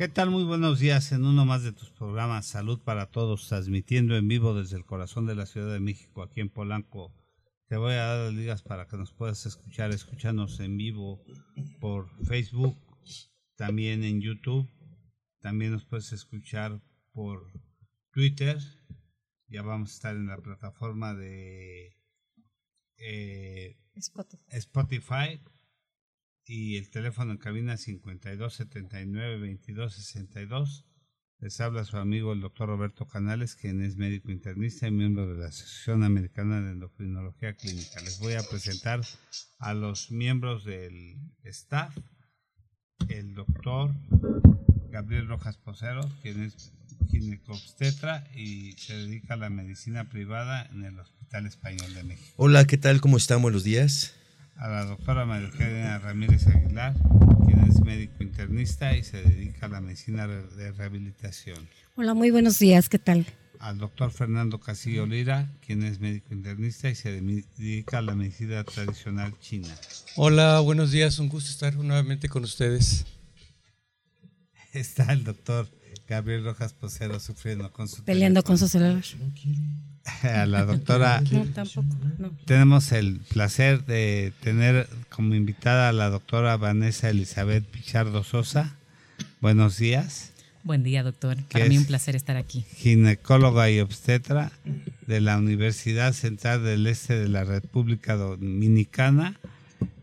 ¿Qué tal? Muy buenos días en uno más de tus programas Salud para Todos, transmitiendo en vivo desde el corazón de la Ciudad de México, aquí en Polanco. Te voy a dar las ligas para que nos puedas escuchar, escucharnos en vivo por Facebook, también en YouTube, también nos puedes escuchar por Twitter, ya vamos a estar en la plataforma de eh, Spotify. Spotify y el teléfono en cabina 52 79 22 62. Les habla su amigo el doctor Roberto Canales, quien es médico internista y miembro de la Asociación Americana de Endocrinología Clínica. Les voy a presentar a los miembros del staff, el doctor Gabriel Rojas Posero, quien es ginecobstetra y se dedica a la medicina privada en el Hospital Español de México. Hola, ¿qué tal? ¿Cómo están? Buenos días. A la doctora María Eugenia Ramírez Aguilar, quien es médico internista y se dedica a la medicina de rehabilitación. Hola, muy buenos días, ¿qué tal? Al doctor Fernando Casillo Lira, quien es médico internista y se dedica a la medicina tradicional china. Hola, buenos días, un gusto estar nuevamente con ustedes. Está el doctor Gabriel Rojas Posero sufriendo con su Peleando con su celular. A la doctora. No, tampoco. No. Tenemos el placer de tener como invitada a la doctora Vanessa Elizabeth Pichardo Sosa. Buenos días. Buen día, doctor. ¿Qué Para mí un placer estar aquí. Ginecóloga y obstetra de la Universidad Central del Este de la República Dominicana.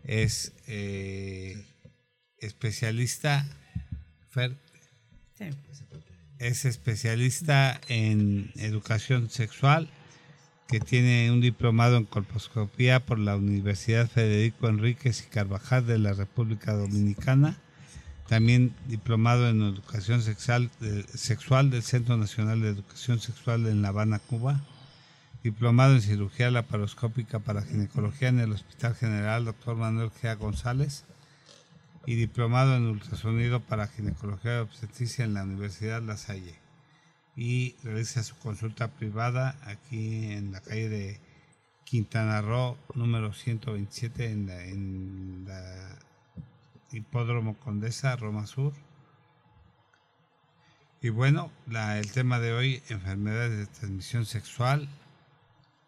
Es eh, especialista. Fer, Sí. es especialista en educación sexual, que tiene un diplomado en colposcopía por la Universidad Federico Enríquez y Carvajal de la República Dominicana. También diplomado en educación sexual, sexual del Centro Nacional de Educación Sexual en La Habana, Cuba. Diplomado en cirugía laparoscópica para ginecología en el Hospital General Dr. Manuel G. González y diplomado en ultrasonido para ginecología y obstetricia en la Universidad La Salle. Y realiza su consulta privada aquí en la calle de Quintana Roo, número 127, en la, en la Hipódromo Condesa, Roma Sur. Y bueno, el tema de hoy, enfermedades de transmisión sexual.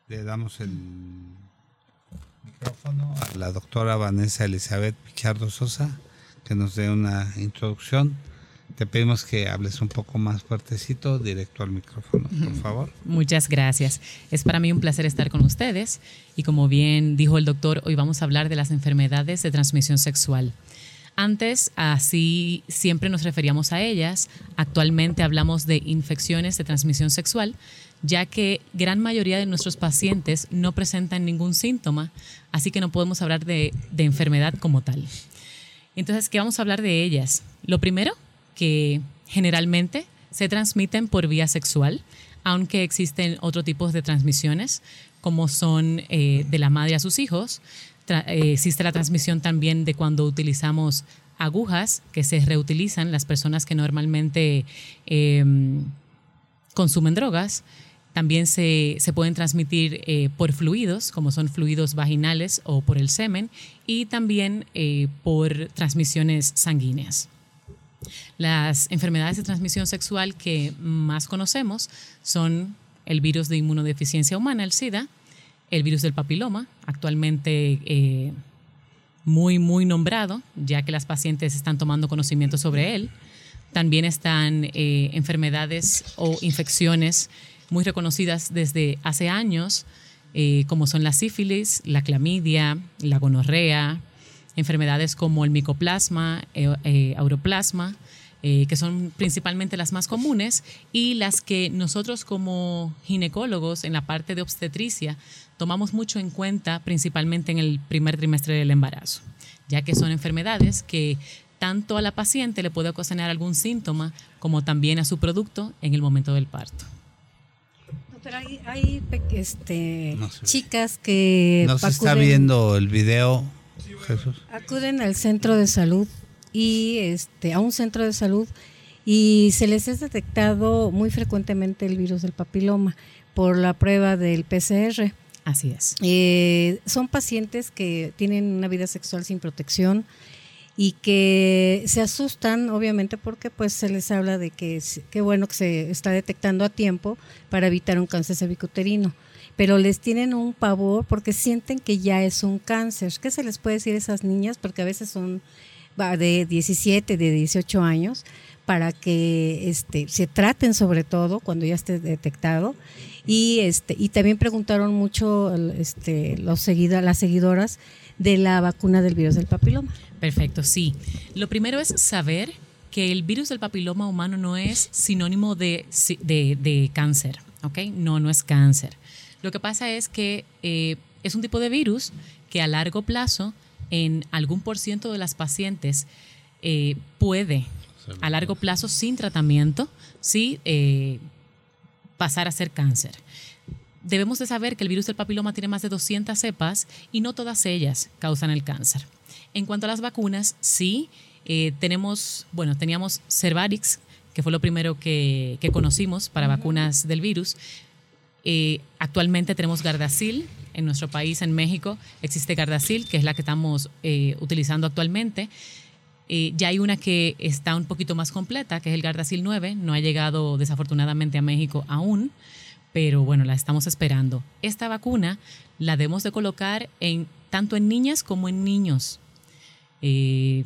Le damos el micrófono a la doctora Vanessa Elizabeth Pichardo Sosa, que nos dé una introducción. Te pedimos que hables un poco más fuertecito, directo al micrófono, por favor. Muchas gracias. Es para mí un placer estar con ustedes y como bien dijo el doctor, hoy vamos a hablar de las enfermedades de transmisión sexual. Antes, así siempre nos referíamos a ellas. Actualmente hablamos de infecciones de transmisión sexual, ya que gran mayoría de nuestros pacientes no presentan ningún síntoma, así que no podemos hablar de, de enfermedad como tal. Entonces, ¿qué vamos a hablar de ellas? Lo primero, que generalmente se transmiten por vía sexual, aunque existen otros tipos de transmisiones, como son eh, de la madre a sus hijos. Eh, existe la transmisión también de cuando utilizamos agujas que se reutilizan las personas que normalmente eh, consumen drogas. También se, se pueden transmitir eh, por fluidos, como son fluidos vaginales o por el semen, y también por transmisiones sanguíneas. Las enfermedades de transmisión sexual que más conocemos son el virus de inmunodeficiencia humana, el SIDA, el virus del papiloma, actualmente eh, muy, muy nombrado, ya que las pacientes están tomando conocimiento sobre él. También están eh, enfermedades o infecciones muy reconocidas desde hace años, eh, como son la sífilis, la clamidia, la gonorrea, enfermedades como el micoplasma, eh, eh, auroplasma, eh, que son principalmente las más comunes y las que nosotros como ginecólogos en la parte de obstetricia tomamos mucho en cuenta principalmente en el primer trimestre del embarazo, ya que son enfermedades que tanto a la paciente le puede ocasionar algún síntoma como también a su producto en el momento del parto. Doctora, hay, este, No chicas que No se está viendo el video, Jesús. acuden al centro de salud y este a un centro de salud y se les es detectado muy frecuentemente el virus del papiloma por la prueba del PCR. Así es. Eh, son pacientes que tienen una vida sexual sin protección y que se asustan obviamente porque pues se les habla de que qué bueno que se está detectando a tiempo para evitar un cáncer cervicuterino pero les tienen un pavor porque sienten que ya es un cáncer. ¿Qué se les puede decir a esas niñas? Porque a veces son de 17, de 18 años, para que este, se traten sobre todo cuando ya esté detectado. Y, este, y también preguntaron mucho este, los seguida, las seguidoras de la vacuna del virus del papiloma. Perfecto, sí. Lo primero es saber que el virus del papiloma humano no es sinónimo de, de, cáncer, ¿ok? No, no es cáncer. Lo que pasa es que eh, es un tipo de virus que a largo plazo en algún por ciento de las pacientes eh, puede a largo plazo sin tratamiento sí eh, pasar a ser cáncer. Debemos de saber que el virus del papiloma tiene más de 200 cepas y no todas ellas causan el cáncer. En cuanto a las vacunas, sí, eh, tenemos, bueno, teníamos Cervarix, que fue lo primero que, conocimos para vacunas del virus. actualmente tenemos Gardasil, en nuestro país, en México, existe Gardasil, que es la que estamos eh, utilizando actualmente. Eh, ya hay una que está un poquito más completa, que es el Gardasil 9. No ha llegado desafortunadamente a México aún, pero bueno, la estamos esperando. Esta vacuna la debemos de colocar en, tanto en niñas como en niños. Eh,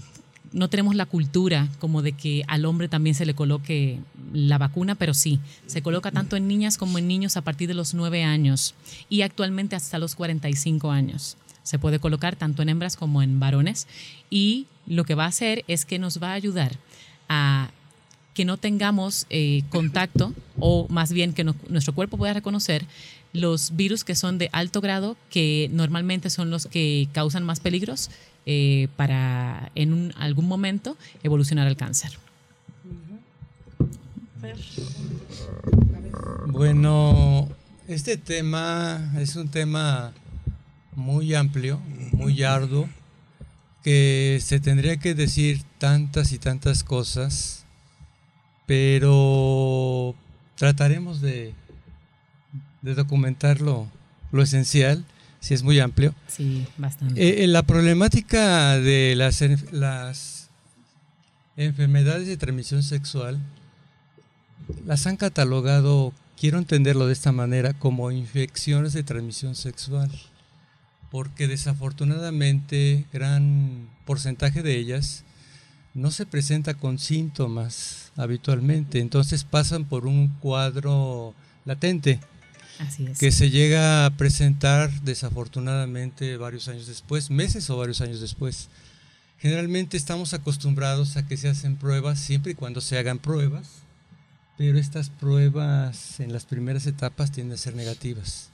no tenemos la cultura como de que al hombre también se le coloque la vacuna, pero sí, se coloca tanto en niñas como en niños a partir de los 9 años y actualmente hasta los 45 años. Se puede colocar tanto en hembras como en varones y lo que va a hacer es que nos va a ayudar a que no tengamos eh, contacto o más bien que nuestro cuerpo pueda reconocer los virus que son de alto grado, que normalmente son los que causan más peligros eh, para en algún momento evolucionar al cáncer. Bueno, este tema es un tema muy amplio, muy arduo, que se tendría que decir tantas y tantas cosas, pero trataremos de, de documentar lo esencial sí es muy amplio. Sí, bastante. Eh, eh, la problemática de las, las enfermedades de transmisión sexual las han catalogado, quiero entenderlo de esta manera, como infecciones de transmisión sexual, porque desafortunadamente gran porcentaje de ellas no se presenta con síntomas habitualmente, entonces pasan por un cuadro latente que se llega a presentar desafortunadamente varios años después, meses o varios años después. Generalmente estamos acostumbrados a que se hacen pruebas siempre y cuando se hagan pruebas, pero estas pruebas en las primeras etapas tienden a ser negativas.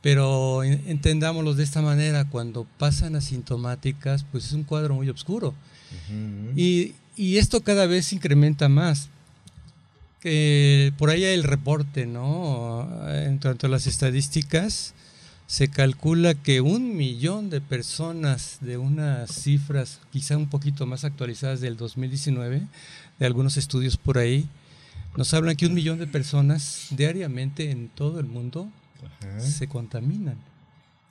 Pero entendámoslo de esta manera, cuando pasan asintomáticas, pues es un cuadro muy oscuro. y, y esto cada vez incrementa más que por ahí hay el reporte, ¿no? En cuanto a las estadísticas, se calcula que un millón de personas de unas cifras quizá un poquito más actualizadas del 2019, de algunos estudios por ahí, nos hablan que un millón de personas diariamente en todo el mundo se contaminan.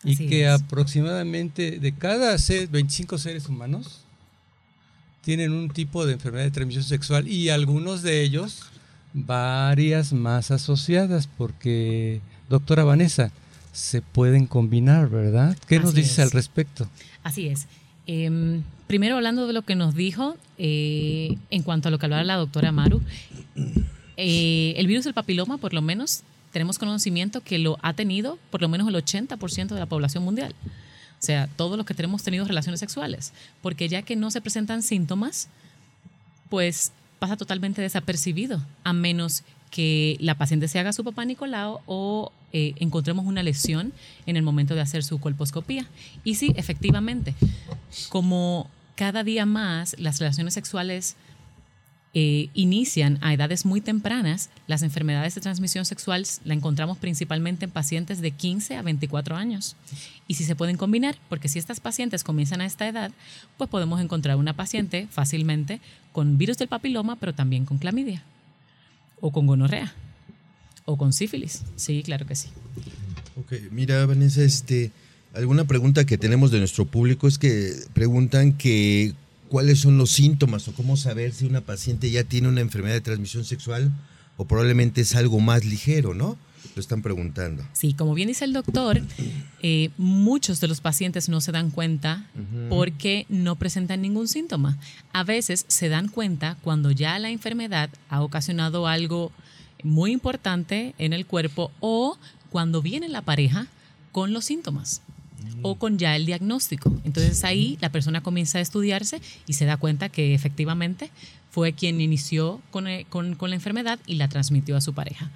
y que aproximadamente de cada 25 seres humanos tienen un tipo de enfermedad de transmisión sexual y algunos de ellos varias más asociadas, porque, doctora Vanessa, se pueden combinar, ¿verdad? ¿Qué nos dice al respecto? Así es. Em, primero hablando de lo que nos dijo, eh, en cuanto a lo que hablaba la doctora Maru, eh, el virus del papiloma, por lo menos, tenemos conocimiento que lo ha tenido por lo menos el 80% de la población mundial. O sea, todos los que tenemos tenido relaciones sexuales, porque ya que no se presentan síntomas, pues pasa totalmente desapercibido, a menos que la paciente se haga su papá Nicolau o eh, encontremos una lesión en el momento de hacer su colposcopía. Y sí, efectivamente, como cada día más las relaciones sexuales eh, inician a edades muy tempranas, las enfermedades de transmisión sexual la encontramos principalmente en pacientes de 15 a 24 años. Y si se pueden combinar, porque si estas pacientes comienzan a esta edad, pues podemos encontrar una paciente fácilmente con virus del papiloma, pero también con clamidia, o con gonorrea, o con sífilis. Sí, claro que sí. Ok, mira, Vanessa, este, Alguna pregunta que tenemos de nuestro público es que preguntan que cuáles son los síntomas o cómo saber si una paciente ya tiene una enfermedad de transmisión sexual o probablemente es algo más ligero, ¿no? Lo están preguntando. Sí, como bien dice el doctor, eh, muchos de los pacientes no se dan cuenta porque no presentan ningún síntoma. A veces se dan cuenta cuando ya la enfermedad ha ocasionado algo muy importante en el cuerpo o cuando viene la pareja con los síntomas o con ya el diagnóstico. Entonces ahí la persona comienza a estudiarse y se da cuenta que efectivamente fue quien inició con, eh, la enfermedad y la transmitió a su pareja.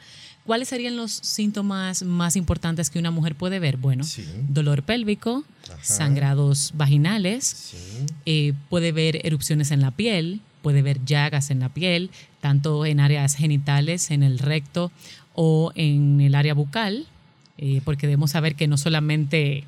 ¿Cuáles serían los síntomas más importantes que una mujer puede ver? Bueno, dolor pélvico, sangrados vaginales, eh, puede ver erupciones en la piel, puede ver llagas en la piel, tanto en áreas genitales, en el recto o en el área bucal, eh, porque debemos saber que no solamente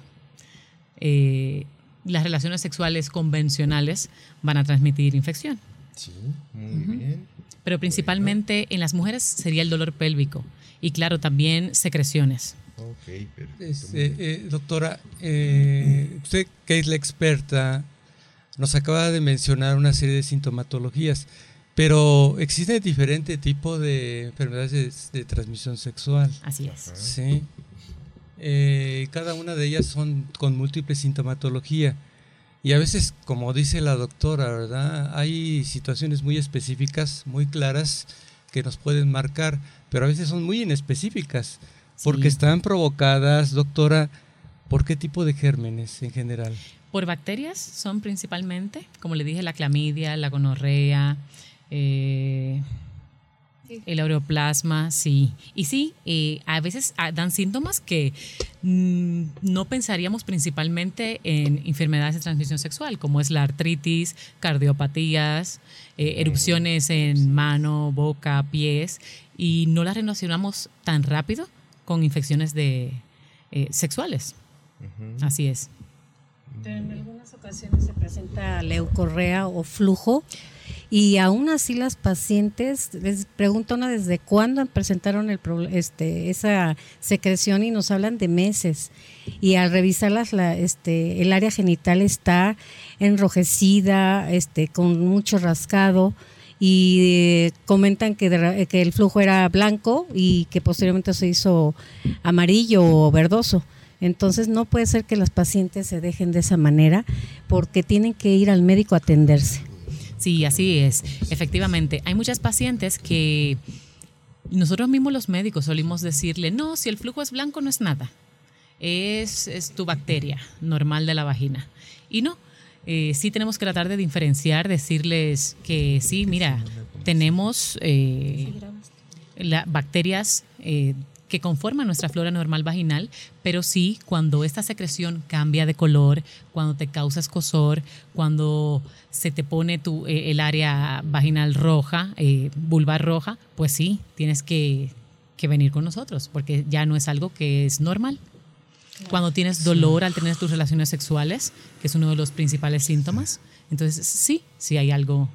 eh, las relaciones sexuales convencionales van a transmitir infección. Sí, muy bien. Pero principalmente en las mujeres sería el dolor pélvico y claro, también secreciones. Ok, perfecto. Este, eh, doctora, eh, usted que es la experta, nos acaba de mencionar una serie de sintomatologías, pero existe diferente tipo de enfermedades de, de transmisión sexual. Así es. Sí. Eh, cada una de ellas son con múltiple sintomatología. Y a veces, como dice la doctora, ¿verdad? Hay situaciones muy específicas, muy claras, que nos pueden marcar, pero a veces son muy inespecíficas, porque están provocadas, doctora, ¿por qué tipo de gérmenes en general? Por bacterias son principalmente, como le dije, la clamidia, la gonorrea, eh, el aureoplasma, sí. Y sí, eh, a veces ah, dan síntomas que mm, no pensaríamos principalmente en enfermedades de transmisión sexual, como es la artritis, cardiopatías, eh, erupciones en mano, boca, pies, y no las relacionamos tan rápido con infecciones de, eh, sexuales. Así es. En algunas ocasiones se presenta leucorrea o flujo y aún así las pacientes, les pregunto una desde cuándo presentaron el, este, esa secreción y nos hablan de meses. Y al revisarlas, la, este, el área genital está enrojecida, este, con mucho rascado y eh, comentan que, que, el flujo era blanco y que posteriormente se hizo amarillo o verdoso. Entonces no puede ser que las pacientes se dejen de esa manera porque tienen que ir al médico a atenderse. Sí, así es. Efectivamente, hay muchas pacientes que nosotros mismos los médicos solimos decirle, no, si el flujo es blanco no es nada, es, tu bacteria normal de la vagina. Y no, eh, sí tenemos que tratar de diferenciar, decirles que sí, mira, tenemos eh, bacterias eh, que conforman nuestra flora normal vaginal, pero sí cuando esta secreción cambia de color, cuando te causa escosor, cuando se te pone tu, eh, el área vaginal roja, eh, vulva roja, pues sí, tienes que, venir con nosotros, porque ya no es algo que es normal. Cuando tienes dolor al tener tus relaciones sexuales, que es uno de los principales síntomas, entonces sí, sí hay algo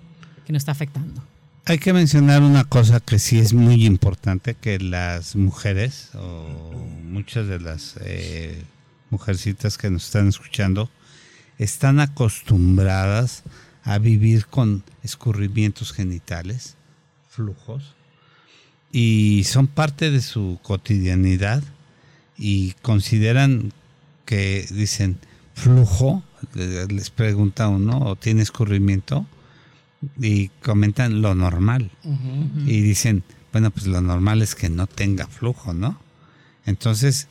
que nos está afectando. Hay que mencionar una cosa que sí es muy importante, que las mujeres, o muchas de las eh, mujercitas que nos están escuchando, están acostumbradas a vivir con escurrimientos genitales, flujos, y son parte de su cotidianidad y consideran que dicen flujo, les pregunta uno, o tiene escurrimiento, y comentan lo normal. Y dicen, bueno, pues lo normal es que no tenga flujo, ¿no? Entonces,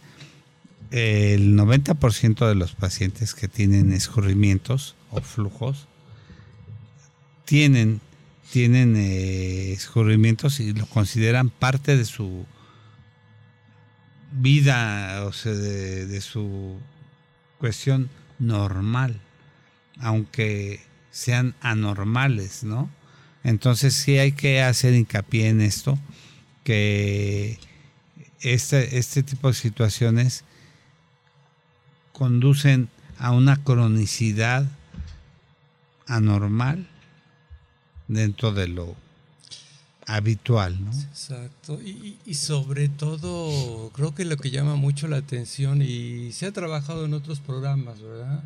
el 90% de los pacientes que tienen escurrimientos o flujos tienen, tienen eh, escurrimientos y lo consideran parte de su vida, o sea, de su cuestión normal, aunque sean anormales, ¿no? Entonces sí hay que hacer hincapié en esto, que este, este tipo de situaciones conducen a una cronicidad anormal dentro de lo habitual. ¿no? Exacto. Y, y, sobre todo, creo que lo que llama mucho la atención y se ha trabajado en otros programas, ¿verdad?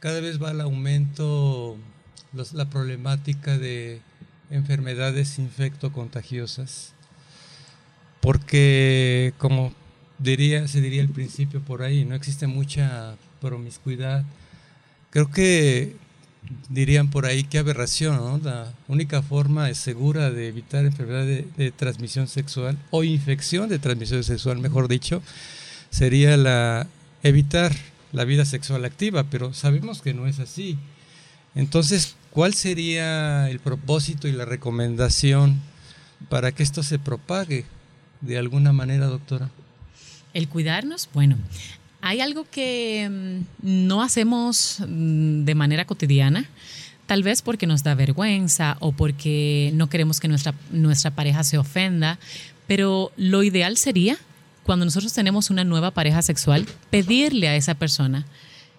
Cada vez va el aumento, los, la problemática de enfermedades infectocontagiosas. Porque, como diría, se diría al principio por ahí, no existe mucha promiscuidad. Creo que dirían por ahí qué aberración, ¿no? La única forma segura de evitar enfermedad de, transmisión sexual o infección de transmisión sexual, mejor dicho, sería la evitar la vida sexual activa, pero sabemos que no es así. Entonces, ¿cuál sería el propósito y la recomendación para que esto se propague de alguna manera, doctora? El cuidarnos, bueno, hay algo que mm, no hacemos mm, de manera cotidiana, tal vez porque nos da vergüenza o porque no queremos que nuestra, nuestra pareja se ofenda, pero lo ideal sería, cuando nosotros tenemos una nueva pareja sexual, pedirle a esa persona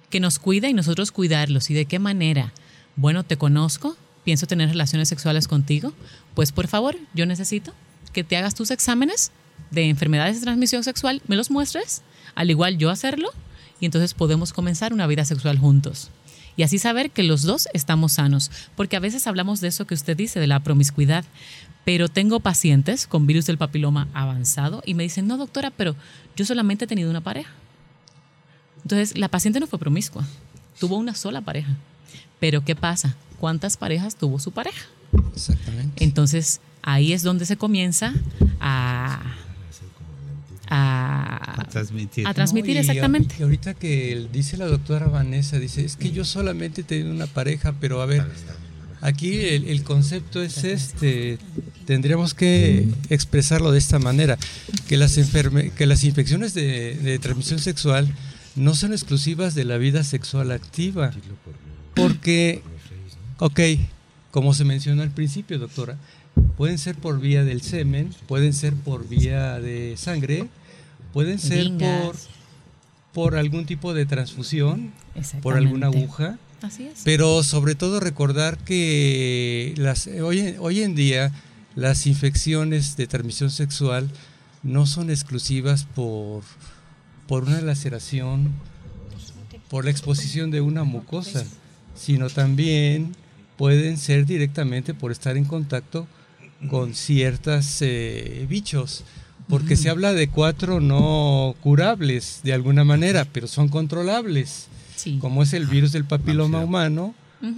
que nos cuida y nosotros cuidarlos. ¿Y de qué manera? Bueno, te conozco, pienso tener relaciones sexuales contigo, pues por favor, yo necesito que te hagas tus exámenes de enfermedades de transmisión sexual, me los muestres al igual yo hacerlo, y entonces podemos comenzar una vida sexual juntos. Y así saber que los dos estamos sanos, porque a veces hablamos de eso que usted dice, de la promiscuidad, pero tengo pacientes con virus del papiloma avanzado y me dicen, no doctora, pero yo solamente he tenido una pareja. Entonces, la paciente no fue promiscua, tuvo una sola pareja. Pero ¿qué pasa? ¿Cuántas parejas tuvo su pareja? Exactamente. Entonces, ahí es donde se comienza a a, transmitir. A transmitir, exactamente. Y ahorita que dice la doctora Vanessa, dice, es que yo solamente he tenido una pareja, pero a ver, aquí el, concepto es este, tendríamos que expresarlo de esta manera, que las, enferme, que las infecciones de, de transmisión sexual no son exclusivas de la vida sexual activa, porque, ok, como se mencionó al principio, doctora, pueden ser por vía del semen, pueden ser por vía de sangre, pueden ser por, por algún tipo de transfusión, por alguna aguja. Así es. Pero sobre todo recordar que las, hoy, hoy en día las infecciones de transmisión sexual no son exclusivas por, por una laceración, por la exposición de una mucosa, sino también pueden ser directamente por estar en contacto con ciertos eh, bichos, porque se habla de cuatro no curables de alguna manera, pero son controlables, como es el virus del papiloma humano,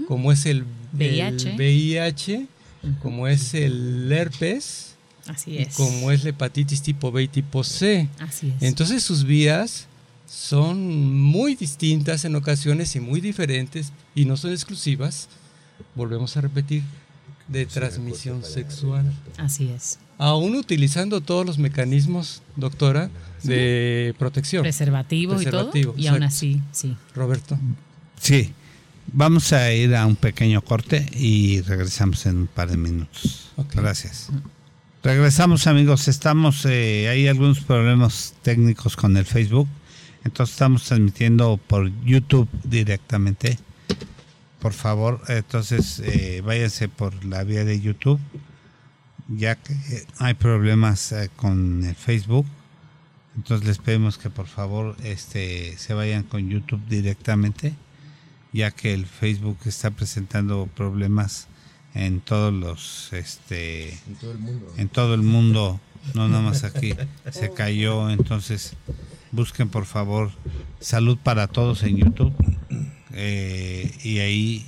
como es el VIH, como es el herpes, Así es. como es la hepatitis tipo B y tipo C. Así es. Entonces sus vías son muy distintas en ocasiones y muy diferentes y no son exclusivas. Volvemos a repetir, de transmisión sexual. Así es. Aún utilizando todos los mecanismos, doctora, de protección. Preservativo, y todo. Y aún así, sí. Roberto. Sí. Vamos a ir a un pequeño corte y regresamos en un par de minutos. Gracias. Regresamos amigos, estamos, eh, hay algunos problemas técnicos con el Facebook, entonces estamos transmitiendo por YouTube directamente. Por favor, entonces eh, váyanse por la vía de YouTube, ya que hay problemas eh, con el Facebook. Entonces les pedimos que por favor este, se vayan con YouTube directamente, ya que el Facebook está presentando problemas en todos los este en todo el mundo. en todo el mundo no nada más aquí. Se cayó entonces busquen por favor salud para todos en YouTube eh, y ahí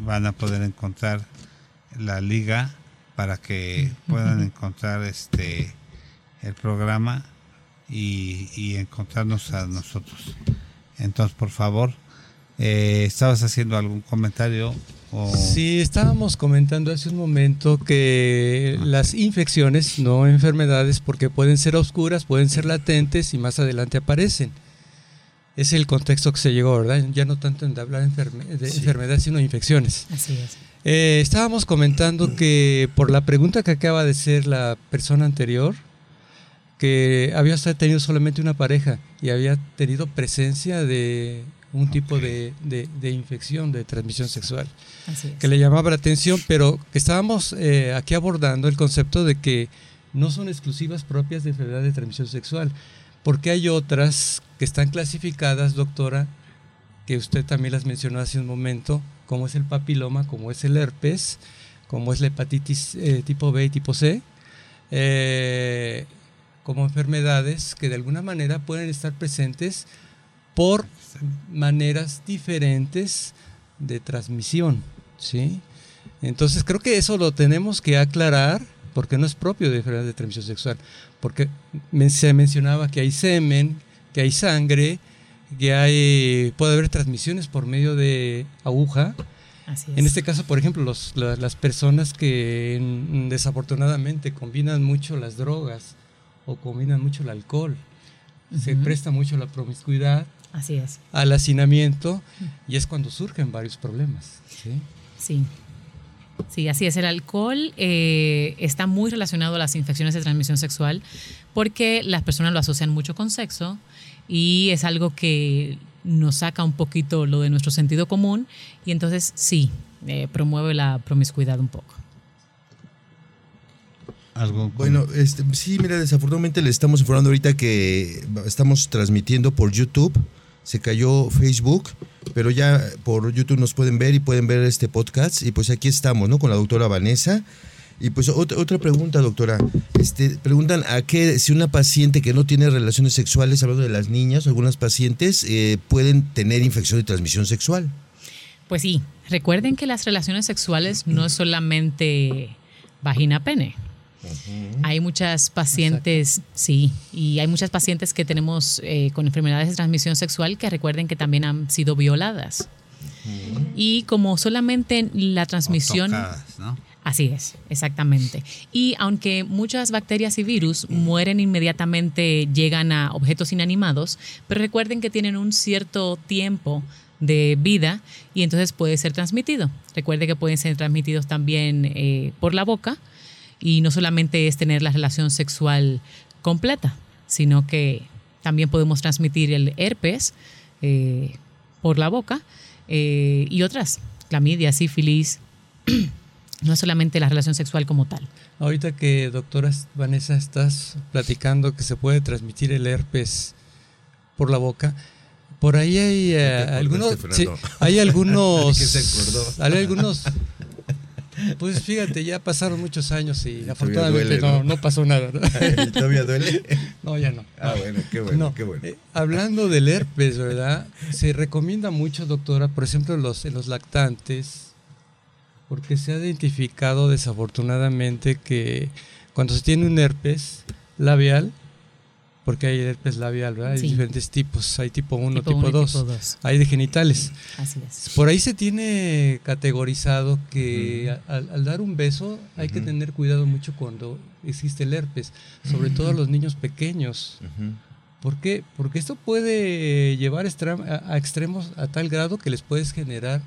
van a poder encontrar la liga para que puedan encontrar este el programa y, encontrarnos a nosotros. Entonces, por favor, eh, ¿estabas haciendo algún comentario? Sí, estábamos comentando hace un momento que las infecciones, no enfermedades, porque pueden ser oscuras, pueden ser latentes y más adelante aparecen es el contexto que se llegó, ¿verdad? Ya no tanto en hablar de enfermedades, sino infecciones. Así es. Eh, estábamos comentando que por la pregunta que acaba de ser la persona anterior, que había tenido solamente una pareja y había tenido presencia de un tipo de, de- de infección de transmisión sexual Así es. que le llamaba la atención, pero que estábamos eh, aquí abordando el concepto de que no son exclusivas propias de enfermedad de transmisión sexual, porque hay otras que están clasificadas, doctora, que usted también las mencionó hace un momento, como es el papiloma, como es el herpes, como es la hepatitis eh, tipo B y tipo C, eh, como enfermedades que de alguna manera pueden estar presentes por maneras diferentes de transmisión, ¿sí? Entonces creo que eso lo tenemos que aclarar porque no es propio de enfermedad de transmisión sexual, porque se mencionaba que hay semen, que hay sangre, que hay puede haber transmisiones por medio de aguja. Así es. En este caso, por ejemplo, los- las personas que desafortunadamente combinan mucho las drogas o combinan mucho el alcohol, se presta mucho la promiscuidad, Así es. al hacinamiento y es cuando surgen varios problemas. ¿sí? Sí. Sí, así es. El alcohol eh, está muy relacionado a las infecciones de transmisión sexual porque las personas lo asocian mucho con sexo y es algo que nos saca un poquito lo de nuestro sentido común y entonces sí, eh, promueve la promiscuidad un poco. Algo Bueno, este, sí, mira, desafortunadamente le estamos informando ahorita que estamos transmitiendo por YouTube. Se cayó Facebook, pero ya por YouTube nos pueden ver y pueden ver este podcast. Y pues aquí estamos, ¿no? Con la doctora Vanessa. Y pues otra, otra pregunta, doctora. Este, preguntan a qué, si una paciente que no tiene relaciones sexuales, hablando de las niñas, algunas pacientes eh, pueden tener infección de transmisión sexual. Pues sí, recuerden que las relaciones sexuales no es solamente vagina-pene. Hay muchas pacientes, sí, y hay muchas pacientes que tenemos eh, con enfermedades de transmisión sexual que recuerden que también han sido violadas. Y como solamente la transmisión... tocadas, ¿no? Así es, exactamente. Y aunque muchas bacterias y virus mueren inmediatamente, llegan a objetos inanimados, pero recuerden que tienen un cierto tiempo de vida y entonces puede ser transmitido. Recuerde que pueden ser transmitidos también eh, por la boca y no solamente es tener la relación sexual completa, sino que también podemos transmitir el herpes eh, por la boca eh, y otras, clamidia, sífilis, no es solamente la relación sexual como tal. Ahorita que, doctora Vanessa, estás platicando que se puede transmitir el herpes por la boca, por ahí hay acordaste, algunos, sí, hay algunos, hay algunos, pues fíjate, ya pasaron muchos años y Todavía afortunadamente duele, no, ¿no? no pasó nada. ¿no? ¿Todavía duele? No, ya no. Ah, bueno, qué bueno, No, qué bueno. eh, hablando del herpes, ¿verdad? Se recomienda mucho, doctora, por ejemplo, en los, en los lactantes, porque se ha identificado desafortunadamente que cuando se tiene un herpes labial, porque hay herpes labial, ¿verdad? Hay Sí. diferentes tipos, hay tipo 1, Tipo tipo uno y 2, tipo dos. hay de genitales. Así es. Por ahí se tiene categorizado que a- al, al dar un beso hay que tener cuidado mucho cuando existe el herpes, sobre todo a los niños pequeños. ¿Por qué? Porque esto puede llevar a, a extremos a tal grado que les puedes generar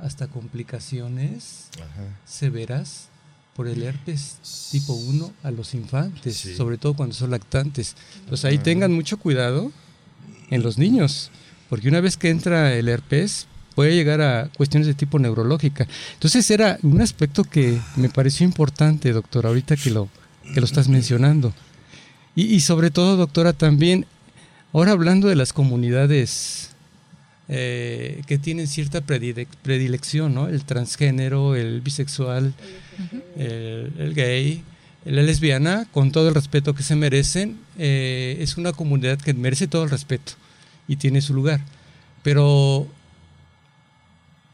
hasta complicaciones Ajá. severas por el herpes tipo 1 a los infantes, Sí. sobre todo cuando son lactantes. Entonces ahí tengan mucho cuidado en los niños, porque una vez que entra el herpes puede llegar a cuestiones de tipo neurológica. Entonces era un aspecto que me pareció importante, doctor, ahorita que lo, que lo estás mencionando. Y, y sobre todo, doctora, también, ahora hablando de las comunidades eh, que tienen cierta predile- predilección, ¿no? El transgénero, el bisexual, el, el gay, la lesbiana, con todo el respeto que se merecen, eh, es una comunidad que merece todo el respeto y tiene su lugar. Pero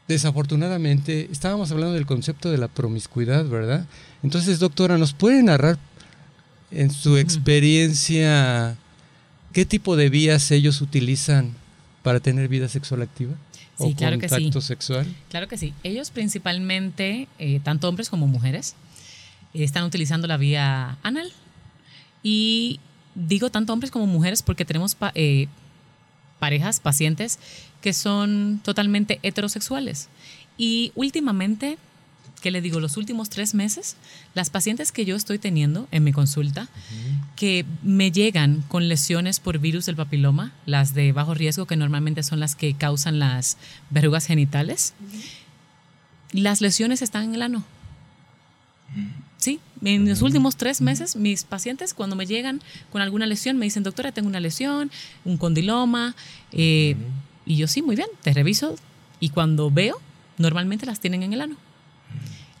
desafortunadamente estábamos hablando del concepto de la promiscuidad, ¿verdad? Entonces, doctora, ¿nos puede narrar en su experiencia qué tipo de vías ellos utilizan para tener vida sexual activa? Sí, o claro que sí. contacto sexual. Claro que sí. Ellos principalmente, eh, tanto hombres como mujeres, eh, están utilizando la vía anal. Y digo tanto hombres como mujeres porque tenemos pa- eh, parejas, pacientes, que son totalmente heterosexuales. Y últimamente, ¿qué le digo? Los últimos tres meses, las pacientes que yo estoy teniendo en mi consulta, que me llegan con lesiones por virus del papiloma, las de bajo riesgo, que normalmente son las que causan las verrugas genitales, las lesiones están en el ano. Sí, en los últimos tres meses, mis pacientes cuando me llegan con alguna lesión me dicen, doctora, tengo una lesión, un condiloma, eh, y yo sí, muy bien, te reviso, y cuando veo, normalmente las tienen en el ano.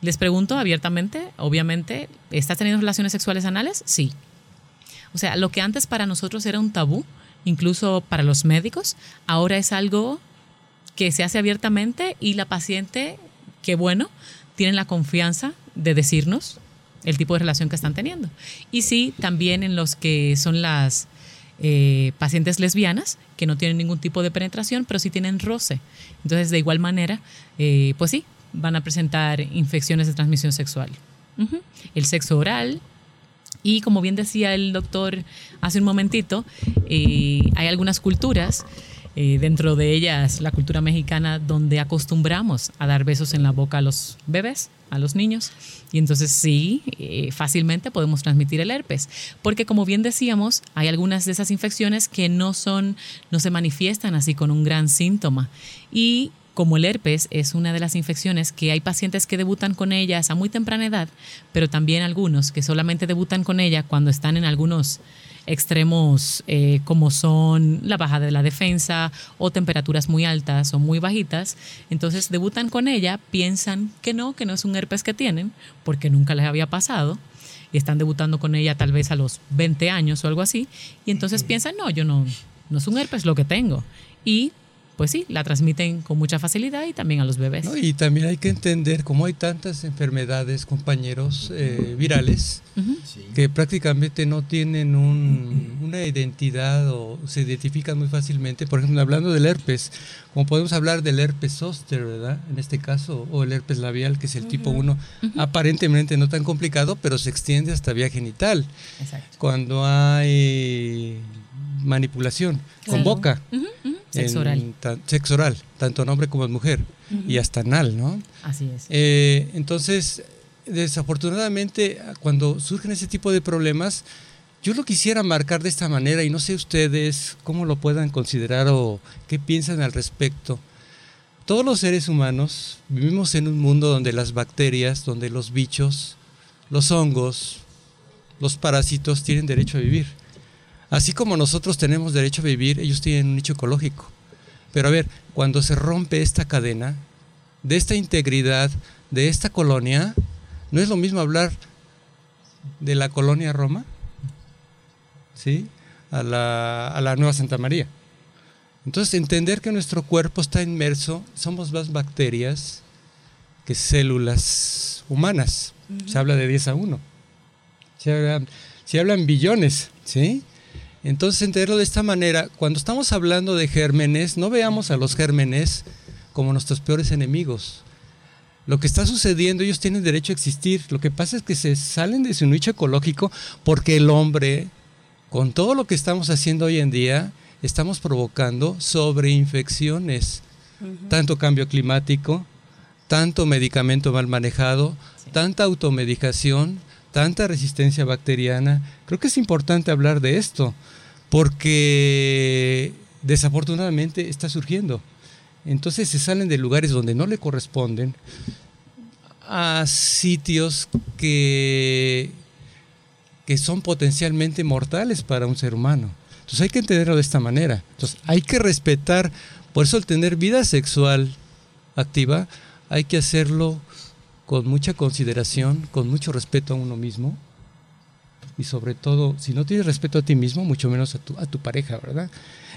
Les pregunto abiertamente, obviamente, ¿estás teniendo relaciones sexuales anales? Sí. O sea, lo que antes para nosotros era un tabú, incluso para los médicos, ahora es algo que se hace abiertamente y la paciente, qué bueno, tiene la confianza de decirnos el tipo de relación que están teniendo. Y sí, también en los que son las eh, pacientes lesbianas, que no tienen ningún tipo de penetración, pero sí tienen roce. Entonces, de igual manera, eh, pues sí, van a presentar infecciones de transmisión sexual. El sexo oral. Y como bien decía el doctor hace un momentito, eh, hay algunas culturas, eh, dentro de ellas la cultura mexicana, donde acostumbramos a dar besos en la boca a los bebés, a los niños. Y entonces sí, eh, fácilmente podemos transmitir el herpes. Porque como bien decíamos, hay algunas de esas infecciones que no son, no se manifiestan así con un gran síntoma. Y como el herpes es una de las infecciones que hay pacientes que debutan con ellas a muy temprana edad, pero también algunos que solamente debutan con ella cuando están en algunos extremos eh, como son la bajada de la defensa o temperaturas muy altas o muy bajitas, entonces debutan con ella, piensan que no, que no es un herpes que tienen, porque nunca les había pasado, y están debutando con ella tal vez a los 20 años o algo así, y entonces piensan, no, yo no, no es un herpes lo que tengo. Y pues sí, la transmiten con mucha facilidad y también a los bebés. y también hay que entender cómo hay tantas enfermedades, compañeros, eh, virales, que prácticamente no tienen una identidad o se identifican muy fácilmente. Por ejemplo, hablando del herpes, como podemos hablar del herpes zóster, ¿verdad? En este caso, o el herpes labial, que es el tipo 1, aparentemente no tan complicado, pero se extiende hasta vía genital. Exacto. Cuando hay manipulación con boca. Sexo oral. sexo oral, tanto en hombre como en mujer, y hasta anal, ¿no? Así es. Eh, entonces, desafortunadamente, cuando surgen ese tipo de problemas, yo lo quisiera marcar de esta manera y no sé ustedes cómo lo puedan considerar o qué piensan al respecto. Todos los seres humanos vivimos en un mundo donde las bacterias, donde los bichos, los hongos, los parásitos tienen derecho a vivir. Así como nosotros tenemos derecho a vivir, ellos tienen un nicho ecológico. Pero a ver, cuando se rompe esta cadena, de esta integridad, de esta colonia, ¿no es lo mismo hablar de la colonia Roma? ¿Sí? A la, a la Nueva Santa María. Entonces, entender que nuestro cuerpo está inmerso, somos más bacterias que células humanas. Se habla de 10 a 1. Se hablan, se hablan billones, ¿sí? Entonces, entenderlo de esta manera, cuando estamos hablando de gérmenes, no veamos a los gérmenes como nuestros peores enemigos. Lo que está sucediendo, ellos tienen derecho a existir. Lo que pasa es que se salen de su nicho ecológico porque el hombre, con todo lo que estamos haciendo hoy en día, estamos provocando sobreinfecciones. Tanto cambio climático, tanto medicamento mal manejado, tanta automedicación, tanta resistencia bacteriana. Creo que es importante hablar de esto porque desafortunadamente está surgiendo. Entonces se salen de lugares donde no le corresponden a sitios que, que son potencialmente mortales para un ser humano. Entonces hay que entenderlo de esta manera. Entonces hay que respetar, por eso el tener vida sexual activa, hay que hacerlo con mucha consideración, con mucho respeto a uno mismo, y sobre todo, si no tienes respeto a ti mismo, mucho menos a tu, a tu pareja, ¿verdad?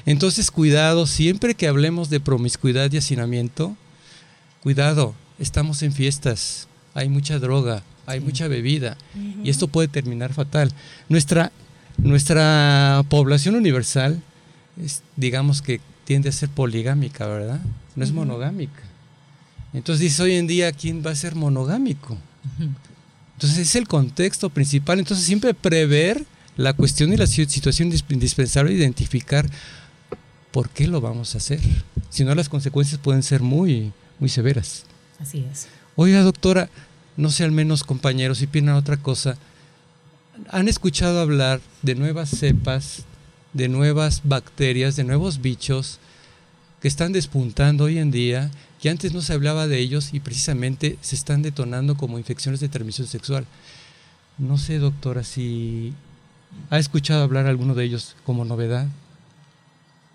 Entonces, cuidado, siempre que hablemos de promiscuidad y hacinamiento, cuidado, estamos en fiestas, hay mucha droga, hay mucha bebida, y esto puede terminar fatal. Nuestra, nuestra población universal, es, digamos que tiende a ser poligámica, ¿verdad? No es monogámica. Entonces dice hoy en día, ¿quién va a ser monogámico? Entonces es el contexto principal. Entonces siempre prever la cuestión y la situación indispensable, identificar por qué lo vamos a hacer. Si no, las consecuencias pueden ser muy, muy severas. Así es. Oiga, doctora, no sé al menos compañeros si piensan otra cosa, han escuchado hablar de nuevas cepas, de nuevas bacterias, de nuevos bichos que están despuntando hoy en día, que antes no se hablaba de ellos y precisamente se están detonando como infecciones de transmisión sexual. No sé, doctora, si ha escuchado hablar alguno de ellos como novedad.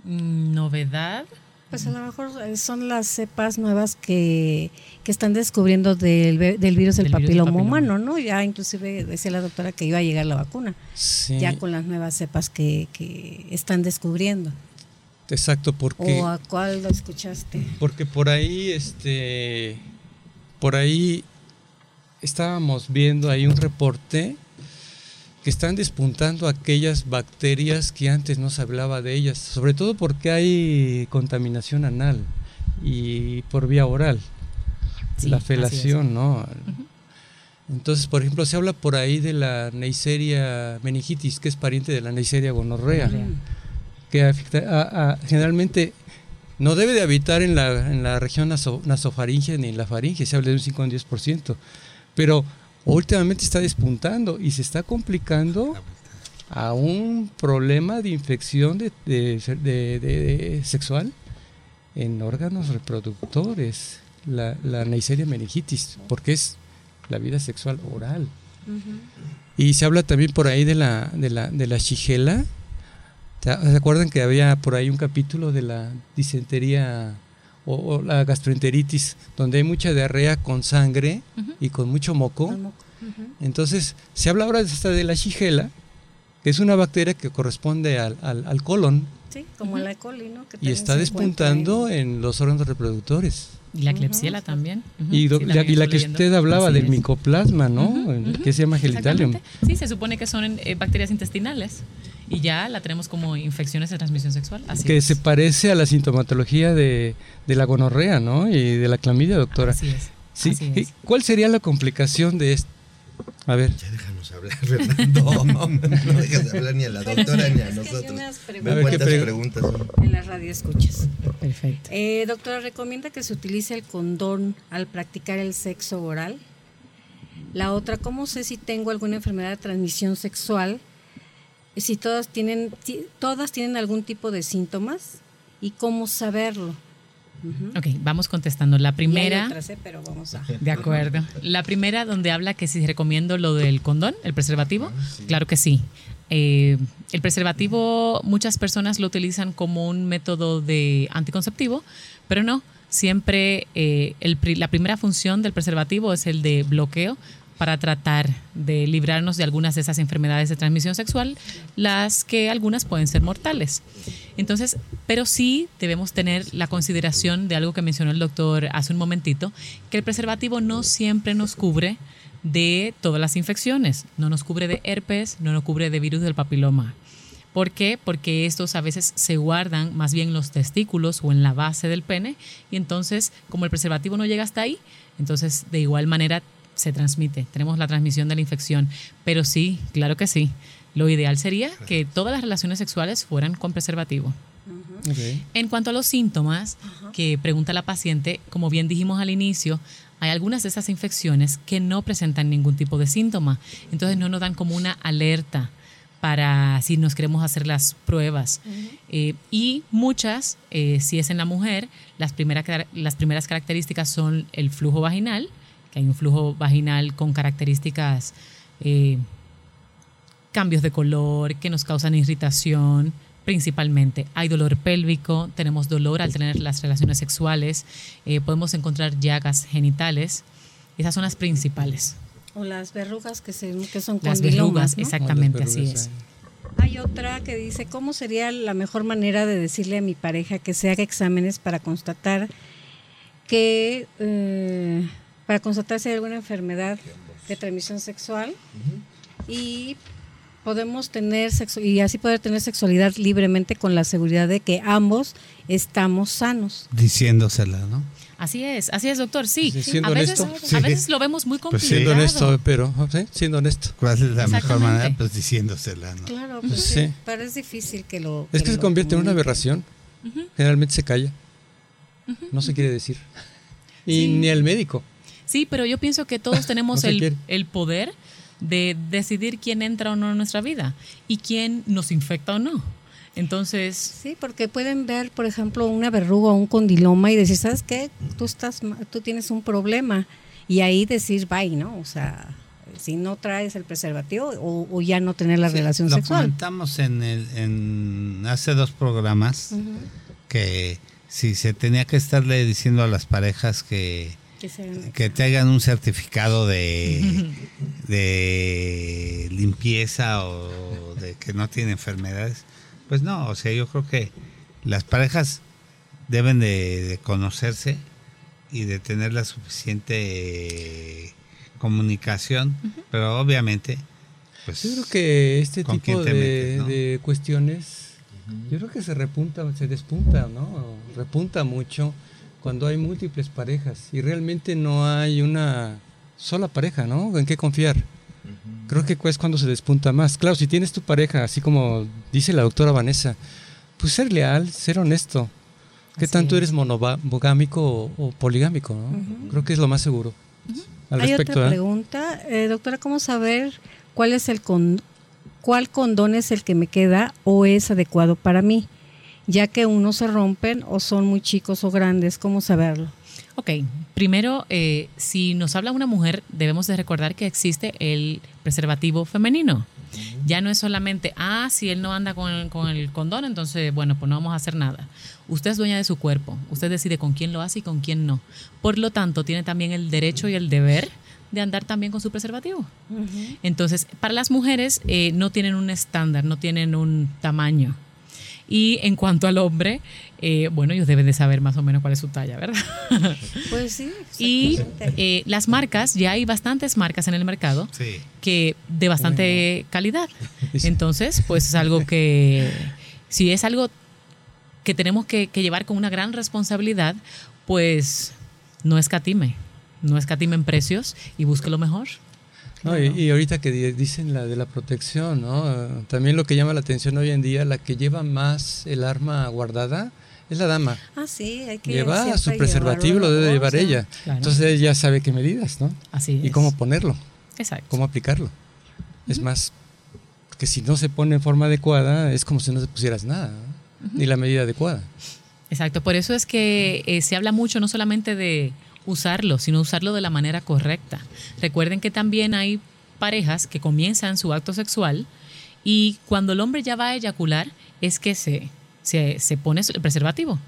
Mm, ¿Novedad? Pues a lo mejor eh, son las cepas nuevas que, que están descubriendo del, del virus del, Del papiloma papiloma. humano, ¿no? Ya inclusive decía la doctora que iba a llegar la vacuna, Sí, ya con las nuevas cepas que, que están descubriendo. Exacto, porque... ¿O a cuál lo escuchaste? Porque por ahí, este, por ahí estábamos viendo ahí un reporte que están despuntando aquellas bacterias que antes no se hablaba de ellas, sobre todo porque hay contaminación anal y por vía oral, Sí, la felación, ¿no? Entonces, por ejemplo, se habla por ahí de la Neisseria meningitis, que es pariente de la Neisseria gonorrea Gonorrea. Que afecta a- a- generalmente no debe de habitar en la, en la región naso- nasofaringe ni en la faringe, se habla de un 5 o un 10%, pero últimamente está despuntando y se está complicando a un problema de infección de, de- de- de- de- sexual en órganos reproductores, la, la Neisseria meningitis, porque es la vida sexual oral. Y se habla también por ahí de la, de la, de la shigella. ¿Se acuerdan que había por ahí un capítulo de la disentería o, o la gastroenteritis, donde hay mucha diarrea con sangre y con mucho moco? Moco. Ujú. Entonces, se habla ahora hasta de la shigella, que es una bacteria que corresponde al, al- al colon Sí, como la E. coli, ¿no? Que y está despuntando en- en los órganos reproductores. Y la clepsiela también. Y, do- sí, la, y la que leyendo. usted hablaba Así del es. micoplasma, ¿no? Que se llama. Exactamente. Sí, se supone que son eh, bacterias intestinales y ya la tenemos como infecciones de transmisión sexual. Así que es. se parece a la sintomatología de, de la gonorrea, ¿no? Y de la clamidia, doctora. Así es. Sí. así es. ¿Y ¿Cuál sería la complicación de esto? A ver, Ya déjanos hablar, Fernando. No dejas de hablar ni a la doctora ni a Es nosotros. unas A preguntas ver, ¿qué ¿Cuántas pregu- preguntas son? en la radio escuchas. Perfecto. Eh, doctora, ¿recomienda que se utilice el condón al practicar el sexo oral? La otra, ¿cómo sé si tengo alguna enfermedad de transmisión sexual? Si todas tienen, si todas tienen algún tipo de síntomas y cómo saberlo. Ujú. Ok, vamos contestando. La Y hay primera. otras, ¿eh? pero vamos a. De acuerdo. La primera donde habla que si recomiendo lo del condón, el preservativo, claro que sí. Eh, el preservativo muchas personas lo utilizan como un método de anticonceptivo, pero no. Siempre eh, el la primera función del preservativo es el de bloqueo para tratar de librarnos de algunas de esas enfermedades de transmisión sexual, las que algunas pueden ser mortales. Entonces, pero sí debemos tener la consideración de algo que mencionó el doctor hace un momentito, que el preservativo no siempre nos cubre de todas las infecciones, no nos cubre de herpes, no nos cubre de virus del papiloma. ¿Por qué? Porque estos a veces se guardan más bien en los testículos o en la base del pene y entonces como el preservativo no llega hasta ahí, entonces de igual manera se transmite, tenemos la transmisión de la infección. Pero sí, claro que sí, lo ideal sería que todas las relaciones sexuales fueran con preservativo. En cuanto a los síntomas que pregunta la paciente, como bien dijimos al inicio, hay algunas de esas infecciones que no presentan ningún tipo de síntoma, entonces no nos dan como una alerta para si nos queremos hacer las pruebas. Eh, y muchas, eh, si es en la mujer, las, primeras las primeras características son el flujo vaginal, que hay un flujo vaginal con características, eh, cambios de color que nos causan irritación, principalmente. Hay dolor pélvico, tenemos dolor al tener las relaciones sexuales, eh, podemos encontrar llagas genitales. Esas son las principales. O las verrugas que, se, que son Las verrugas, ¿no? exactamente, así es. Hay otra que dice, ¿cómo sería la mejor manera de decirle a mi pareja que se haga exámenes para constatar que, eh, para constatar si hay alguna enfermedad de transmisión sexual? Y podemos tener sexo y así poder tener sexualidad libremente con la seguridad de que ambos estamos sanos. Diciéndosela, ¿no? Así es, así es, doctor. Sí, Sí, siendo a, veces, honesto. a Sí. veces lo vemos muy Pues complicado. Siendo honesto, pero ¿sí? siendo honesto. ¿Cuál es la mejor manera? Pues diciéndosela, ¿no? Claro, pues Sí. pero es difícil que lo... Es que se convierte en una aberración. Generalmente se calla. No se quiere decir. Y Sí. ni el médico. Sí, pero yo pienso que todos tenemos No el, el poder de decidir quién entra o no en nuestra vida y quién nos infecta o no. Entonces, Sí, porque pueden ver, por ejemplo, una verruga o un condiloma y decir, ¿sabes qué? Tú, estás, ma- tú tienes un problema. Y ahí decir, bye, ¿no? O sea, si no traes el preservativo o, o ya no tener la Sí, relación lo sexual. comentamos en, el, en hace dos programas que si se tenía que estarle diciendo a las parejas que, Que se- que te hagan un certificado de, de limpieza o de que no tiene enfermedades, pues no, o sea, yo creo que las parejas deben de, de conocerse y de tener la suficiente comunicación, pero obviamente, pues Yo creo que este ¿Con tipo de, metes, no? de cuestiones, yo creo que se repunta, se despunta, ¿no? Repunta mucho cuando hay múltiples parejas y realmente no hay una sola pareja, ¿no? En qué confiar. Creo que es cuando se despunta más. Claro, si tienes tu pareja, así como dice la doctora Vanessa, pues ser leal, ser honesto. ¿Qué Así tanto es. eres monogámico o, o poligámico? ¿no? Creo que es lo más seguro. Al Hay respecto, otra ¿eh? pregunta, Eh, doctora, ¿cómo saber cuál es el con, cuál condón es el que me queda o es adecuado para mí? Ya que unos se rompen o son muy chicos o grandes, ¿cómo saberlo? ok, primero, eh, si nos habla una mujer, debemos de recordar que existe el preservativo femenino. Ya no es solamente, ah, si él no anda con el, con el condón, entonces, bueno, pues no vamos a hacer nada. Usted es dueña de su cuerpo, usted decide con quién lo hace y con quién no. Por lo tanto, tiene también el derecho y el deber de andar también con su preservativo. Entonces, para las mujeres eh, no tienen un estándar, no tienen un tamaño. Y en cuanto al hombre, eh, bueno, ellos deben de saber más o menos cuál es su talla, ¿verdad? Pues sí. y eh, las marcas, ya hay bastantes marcas en el mercado sí. que de bastante calidad. Entonces, pues es algo que, si es algo que tenemos que, que llevar con una gran responsabilidad, pues no escatime, no escatime en precios y busque lo mejor. No, y, y ahorita que di- dicen la de la protección, ¿no? Eh, También lo que llama la atención hoy en día, la que lleva más el arma guardada es la dama. ah, sí, hay que Lleva su preservativo, lo debe llevar ella. Claro. Entonces ella sabe qué medidas, ¿no? Así Y es. cómo ponerlo, Exacto. cómo aplicarlo. Es más, que si no se pone en forma adecuada, es como si no te pusieras nada, ¿no? ni la medida adecuada. Exacto, por eso es que eh, se habla mucho no solamente de usarlo, sino usarlo de la manera correcta. Recuerden que también hay parejas que comienzan su acto sexual y cuando el hombre ya va a eyacular es que se, se, se pone el preservativo.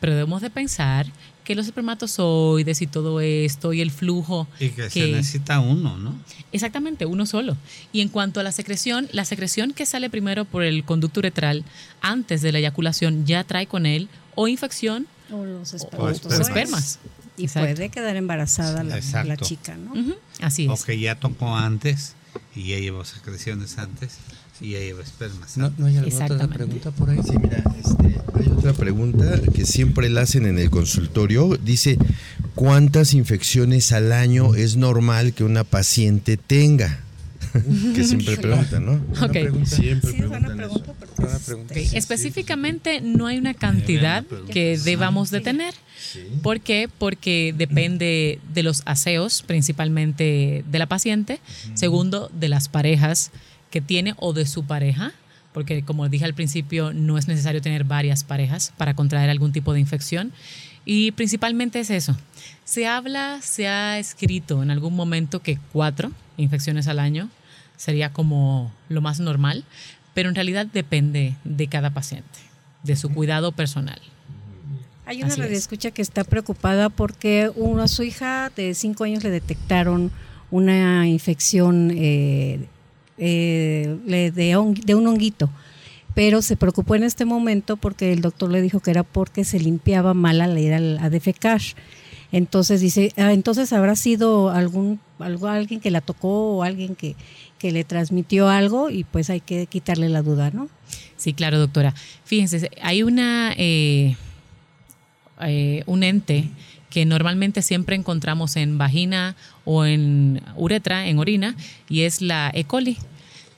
Pero debemos de pensar que los espermatozoides y todo esto y el flujo Y que, se necesita uno, ¿no? Exactamente, uno solo. Y en cuanto a la secreción, la secreción que sale primero por el conducto uretral antes de la eyaculación ya trae con él o infección O los o, espermatozoides. o espermas. Y Exacto. puede quedar embarazada la, chica, ¿no? Así O es. que ya tocó antes y ya llevó secreciones antes y ya llevó espermas. ¿No, no hay alguna otra pregunta por ahí? Sí, mira, este, hay otra pregunta que siempre la hacen en el consultorio. Dice, ¿cuántas infecciones al año es normal que una paciente tenga? que siempre preguntan, ¿no? Ok. pregunta. Siempre Sí, es buena preguntan eso. pregunta Buena este, pregunta. Ok, Específicamente no hay una cantidad que debamos de tener. ¿Por qué? Porque depende de los aseos, principalmente de la paciente. Segundo, de las parejas que tiene o de su pareja. Porque como dije al principio, no es necesario tener varias parejas para contraer algún tipo de infección. Y principalmente es eso. Se habla, se ha escrito en algún momento que cuatro infecciones al año sería como lo más normal, pero en realidad depende de cada paciente, de su cuidado personal. Hay una Así es. radioescucha que está preocupada porque uno, a su hija de cinco años le detectaron una infección eh, eh, de, hong- de un honguito, pero se preocupó en este momento porque el doctor le dijo que era porque se limpiaba mal al ir a defecar. Entonces dice, ah, entonces habrá sido algún algo alguien que la tocó o alguien que, que le transmitió algo y pues hay que quitarle la duda, ¿no? Sí, claro, doctora. Fíjense, hay una eh, eh, un ente que normalmente siempre encontramos en vagina o en uretra, en orina, y es la E. coli,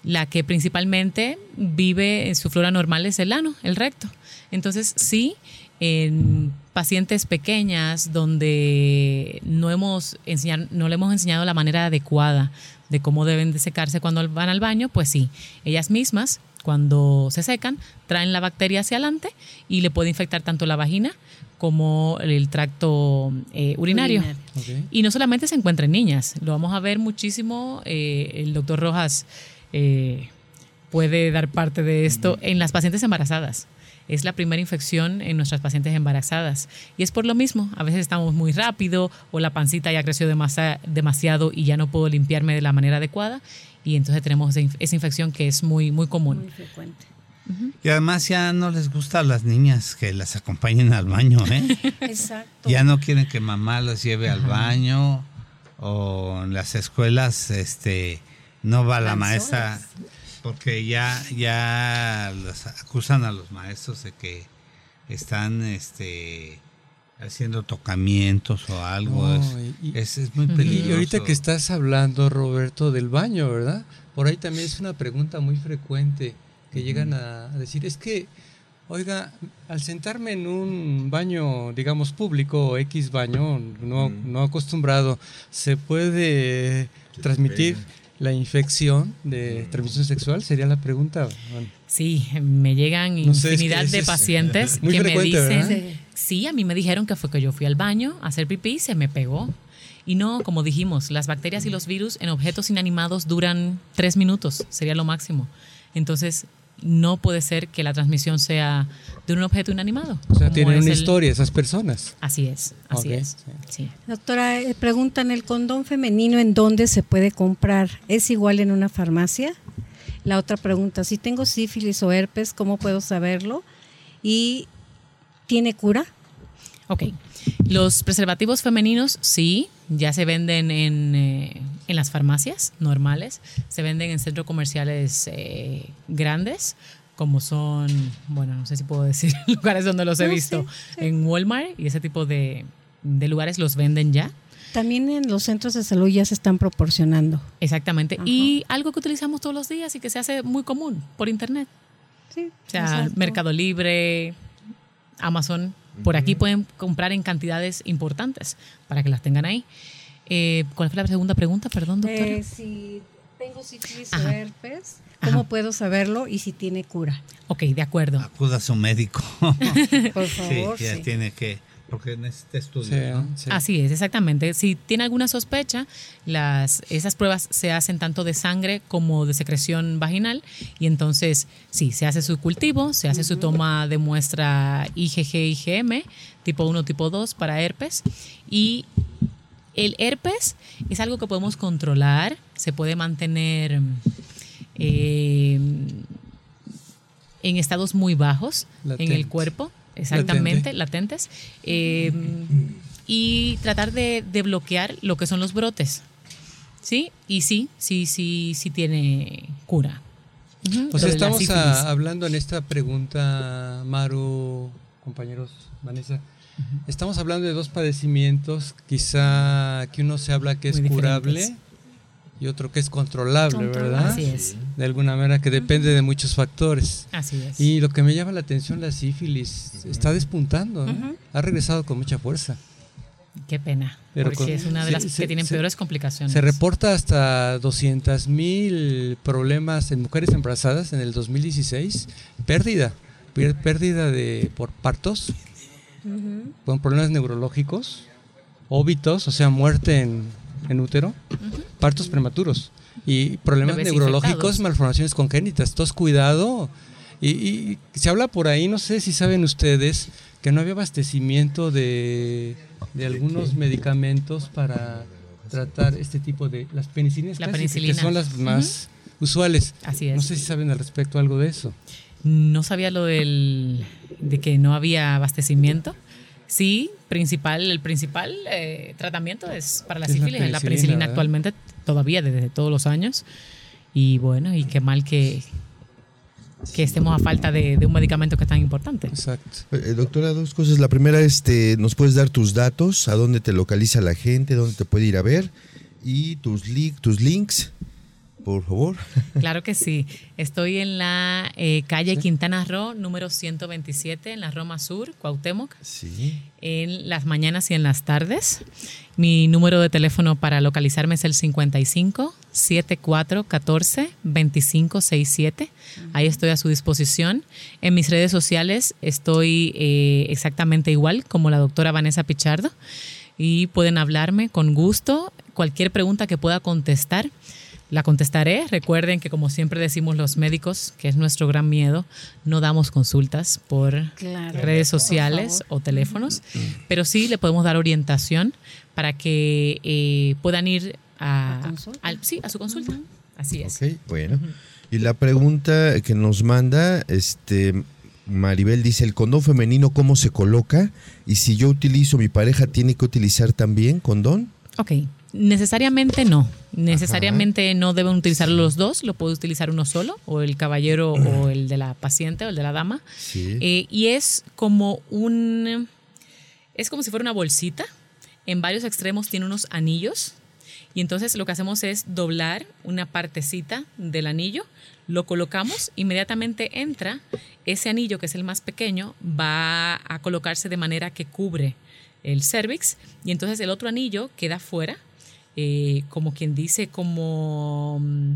la que principalmente vive en su flora normal es el ano, el recto. Entonces, sí, en pacientes pequeñas donde no hemos enseñar, no le hemos enseñado la manera adecuada de cómo deben de secarse cuando van al baño, pues sí, ellas mismas cuando se secan traen la bacteria hacia adelante y le puede infectar tanto la vagina como el tracto eh, urinario. Y no solamente se encuentra en niñas, lo vamos a ver muchísimo. eh, el doctor Rojas eh, puede dar parte de esto en las pacientes embarazadas. Es la primera infección en nuestras pacientes embarazadas. Y es por lo mismo, a veces estamos muy rápido o la pancita ya creció demasa- demasiado y ya no puedo limpiarme de la manera adecuada. Y entonces tenemos esa inf- esa infección que es muy, muy común. Muy frecuente. Y además ya no les gusta a las niñas que las acompañen al baño, ¿eh? Exacto. ya no quieren que mamá los lleve al baño o en las escuelas este no va la Van maestra porque ya ya los acusan a los maestros de que están este haciendo tocamientos o algo No, es, y- es, es muy peligroso Y ahorita que estás hablando, Roberto, del baño, ¿verdad? Por ahí también es una pregunta muy frecuente que llegan a a decir, es que, oiga, al sentarme en un baño, digamos, público o X baño, no, no acostumbrado, ¿se puede transmitir la infección de transmisión sexual? Sería la pregunta. Bueno, Sí, me llegan No sé, es que infinidad de es pacientes que me dicen, sí, a mí me dijeron que fue que yo fui al baño a hacer pipí y se me pegó. Y no, como dijimos, las bacterias y los virus en objetos inanimados duran tres minutos, sería lo máximo. Entonces, no puede ser que la transmisión sea de un objeto inanimado. o sea, tienen una el- historia esas personas. Así es, así Ok, es. Sí. Doctora, eh, preguntan, ¿el condón femenino en dónde se puede comprar? ¿Es igual en una farmacia? La otra pregunta, si tengo sífilis o herpes, ¿cómo puedo saberlo? ¿Y tiene cura? Ok. Los preservativos femeninos, sí, ya se venden en, eh, en las farmacias normales, se venden en centros comerciales eh, grandes, como son, bueno, no sé si puedo decir lugares donde los he No, visto, sí, en Walmart y ese tipo de, de lugares los venden ya. También en los centros de salud ya se están proporcionando. Exactamente. Y algo que utilizamos todos los días y que se hace muy común por internet. Sí, O sea, exacto. Mercado Libre, Amazon, por aquí pueden comprar en cantidades importantes para que las tengan ahí. Eh, ¿Cuál fue la segunda pregunta? Perdón, doctora. Eh, si tengo sífilis o herpes, ¿cómo Ajá. puedo saberlo y si tiene cura? ok, de acuerdo. acuda a su médico Por sí favor, ya sí. tiene que porque necesita estudios Sí, ¿no? sí. Así es, exactamente. Si tiene alguna sospecha, las, esas pruebas se hacen tanto de sangre como de secreción vaginal y entonces sí, se hace su cultivo, se hace su toma de muestra IgG, IgM, tipo 1, tipo 2 para herpes y el herpes es algo que podemos controlar, se puede mantener eh, en estados muy bajos en el cuerpo, exactamente, latentes, eh, y tratar de, de bloquear lo que son los brotes. ¿Sí? Y sí, sí, sí, sí tiene cura. Ujú, O sea, estamos hablando en esta pregunta, Maru, compañeros, Vanessa. Estamos hablando de dos padecimientos, quizá que uno se habla que es Muy curable diferentes. Y otro que es controlable, Controlable. ¿verdad? Así es, De alguna manera que depende de muchos factores. así es. Y lo que me llama la atención, la sífilis, está despuntando, ¿no? Ha regresado con mucha fuerza. Qué pena, Pero porque con- es una de las se- que tienen se- peores complicaciones. Se reporta hasta 200 mil problemas en mujeres embarazadas en el 2016. Pérdida, pérdida de por partos, con problemas neurológicos, óbitos, o sea, muerte en, en útero, partos prematuros y problemas neurológicos, infectados. malformaciones congénitas. Entonces, cuidado. Y, y se habla por ahí, no sé si saben ustedes, que no había abastecimiento de, de algunos medicamentos para tratar este tipo de las penicilinas La clásicas, penicilina. que son las más usuales. Así es. No sé si saben al respecto algo de eso. No sabía lo del, de que no había abastecimiento. Sí, principal, el principal eh, tratamiento es para la Es la sífilis, la penicilina, penicilina ¿verdad? actualmente, todavía desde todos los años. Y bueno, y qué mal que, que estemos a falta de, de un medicamento que es tan importante. Exacto. Eh, doctora, dos cosas. La primera, este, nos puedes dar tus datos, a dónde te localiza la gente, dónde te puede ir a ver y tus, li- tus links por favor. Claro que sí. Estoy en la eh, calle Quintana Roo, número 127, en la Roma Sur, Cuauhtémoc. Sí. En las mañanas y en las tardes. Mi número de teléfono para localizarme es el 55 74 14 25 67. Ahí estoy a su disposición. En mis redes sociales estoy eh, exactamente igual como la doctora Vanessa Pichardo y pueden hablarme con gusto. Cualquier pregunta que pueda contestar la contestaré. Recuerden que como siempre decimos los médicos, que es nuestro gran miedo, no damos consultas por redes sociales o teléfonos, pero sí le podemos dar orientación para que eh, puedan ir a, sí, a su consulta. Así es. bueno. Y la pregunta que nos manda, este, Maribel dice, ¿el condón femenino cómo se coloca? Y si yo utilizo, mi pareja tiene que utilizar también condón. Ok. Necesariamente no. Necesariamente no deben utilizar los dos, lo puede utilizar uno solo, o el caballero o el de la paciente o el de la dama. Eh, y es como un. Es como si fuera una bolsita. En varios extremos tiene unos anillos. Y entonces lo que hacemos es doblar una partecita del anillo, lo colocamos, inmediatamente entra ese anillo que es el más pequeño, va a colocarse de manera que cubre el cervix y entonces el otro anillo queda fuera eh, como quien dice, como mm,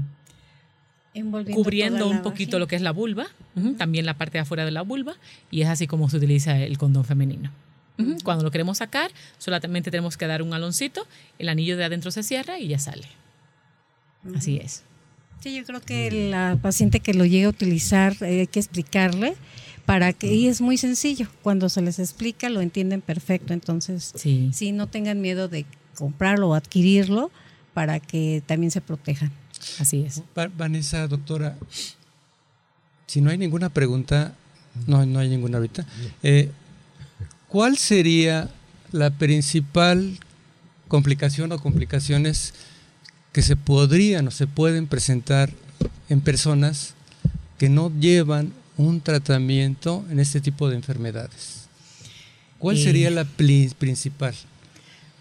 cubriendo un poquito lo que es la vulva, también la parte de afuera de la vulva, y es así como se utiliza el condón femenino. Cuando lo queremos sacar, solamente tenemos que dar un aloncito, el anillo de adentro se cierra y ya sale. Así es. Sí, yo creo que la paciente que lo llegue a utilizar eh, hay que explicarle para que y es muy sencillo. Cuando se les explica lo entienden perfecto. Entonces, sí, sí no tengan miedo de comprarlo o adquirirlo para que también se protejan. Así es. Vanessa, doctora, si no hay ninguna pregunta, no, no hay ninguna ahorita, eh, ¿cuál sería la principal complicación o complicaciones que se podrían o se pueden presentar en personas que no llevan un tratamiento en este tipo de enfermedades? ¿Cuál sería la principal?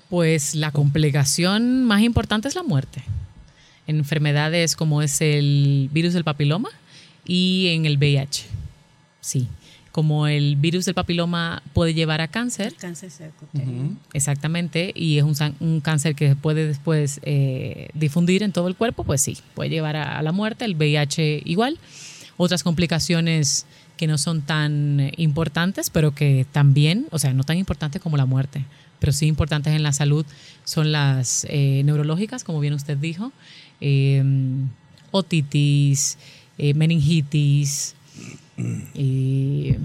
Pues la complicación más importante es la muerte. En enfermedades como es el virus del papiloma y en el VIH. Sí. Como el virus del papiloma puede llevar a cáncer. cáncer Exactamente. Y es un, cáncer que puede después eh, difundir en todo el cuerpo, pues sí, puede llevar a, la muerte. El VIH igual. Otras complicaciones que no son tan importantes, pero que también, o sea, no tan importantes como la muerte pero sí importantes en la salud son las eh, neurológicas, como bien usted dijo, em, otitis, eh, meningitis, y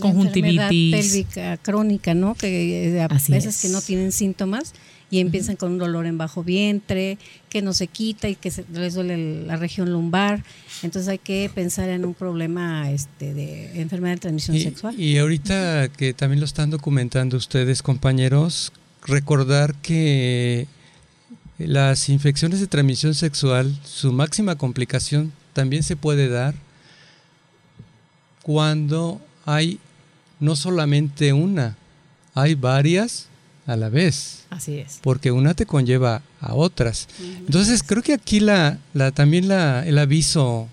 conjuntivitis. pélvica crónica, ¿no? Que a veces que no tienen síntomas y empiezan con un dolor en bajo vientre, que no se quita y que se, les duele la región lumbar. Entonces hay que pensar en un problema este, de enfermedad de transmisión sexual. Y ahorita que también lo están documentando ustedes, compañeros, recordar que las infecciones de transmisión sexual, su máxima complicación también se puede dar cuando hay no solamente una, hay varias a la vez. Así es. Porque una te conlleva a otras. Entonces creo que aquí la, la también la, el aviso,